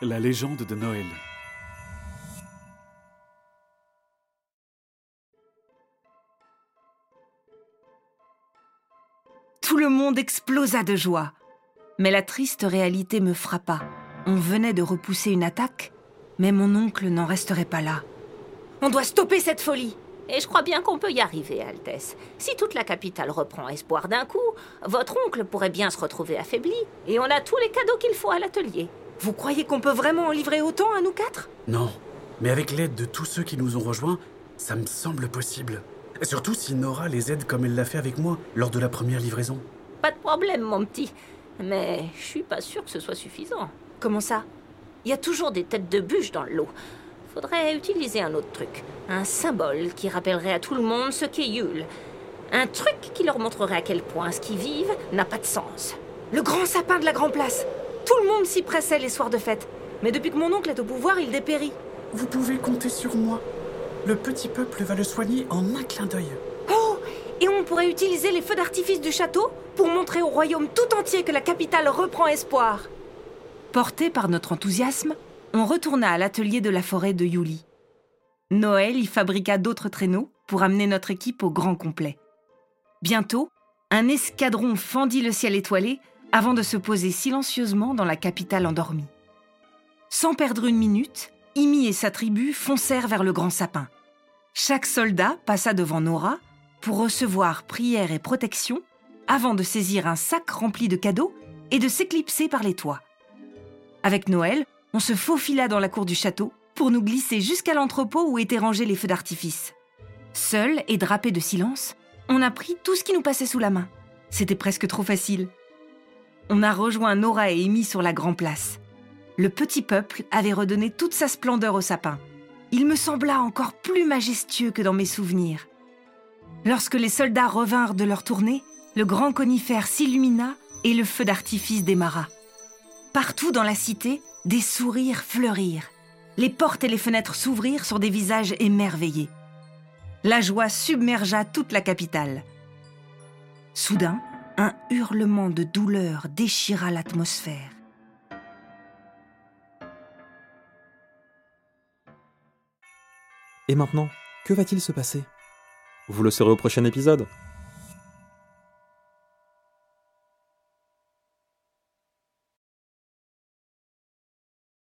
La légende de Noël. Tout le monde explosa de joie. Mais la triste réalité me frappa. On venait de repousser une attaque, mais mon oncle n'en resterait pas là. On doit stopper cette folie Et je crois bien qu'on peut y arriver, Altesse. Si toute la capitale reprend espoir d'un coup, votre oncle pourrait bien se retrouver affaibli. Et on a tous les cadeaux qu'il faut à l'atelier. Vous croyez qu'on peut vraiment en livrer autant à nous quatre? Non, mais avec l'aide de tous ceux qui nous ont rejoints, ça me semble possible. Et surtout si Nora les aide comme elle l'a fait avec moi lors de la première livraison. Pas de problème, mon petit. Mais je suis pas sûre que ce soit suffisant. Comment ça? Il y a toujours des têtes de bûche dans le lot. Faudrait utiliser un autre truc. Un symbole qui rappellerait à tout le monde ce qu'est Yule. Un truc qui leur montrerait à quel point ce qu'ils vivent n'a pas de sens. Le grand sapin de la Grand Place Tout le monde s'y pressait les soirs de fête. Mais depuis que mon oncle est au pouvoir, il dépérit. Vous pouvez compter sur moi. Le petit peuple va le soigner en un clin d'œil. Oh Et on pourrait utiliser les feux d'artifice du château pour montrer au royaume tout entier que la capitale reprend espoir. Porté par notre enthousiasme, on retourna à l'atelier de la forêt de Yuli. Noël y fabriqua d'autres traîneaux pour amener notre équipe au grand complet. Bientôt, un escadron fendit le ciel étoilé avant de se poser silencieusement dans la capitale endormie. Sans perdre une minute, Imi et sa tribu foncèrent vers le grand sapin. Chaque soldat passa devant Nora pour recevoir prière et protection avant de saisir un sac rempli de cadeaux et de s'éclipser par les toits. Avec Noël, on se faufila dans la cour du château pour nous glisser jusqu'à l'entrepôt où étaient rangés les feux d'artifice. Seuls et drapés de silence, on a pris tout ce qui nous passait sous la main. C'était presque trop facile. On a rejoint Nora et Amy sur la grande place. Le petit peuple avait redonné toute sa splendeur au sapin. Il me sembla encore plus majestueux que dans mes souvenirs. Lorsque les soldats revinrent de leur tournée, le grand conifère s'illumina et le feu d'artifice démarra. Partout dans la cité, des sourires fleurirent. Les portes et les fenêtres s'ouvrirent sur des visages émerveillés. La joie submergea toute la capitale. Soudain, un hurlement de douleur déchira l'atmosphère. Et maintenant, que va-t-il se passer? Vous le saurez au prochain épisode.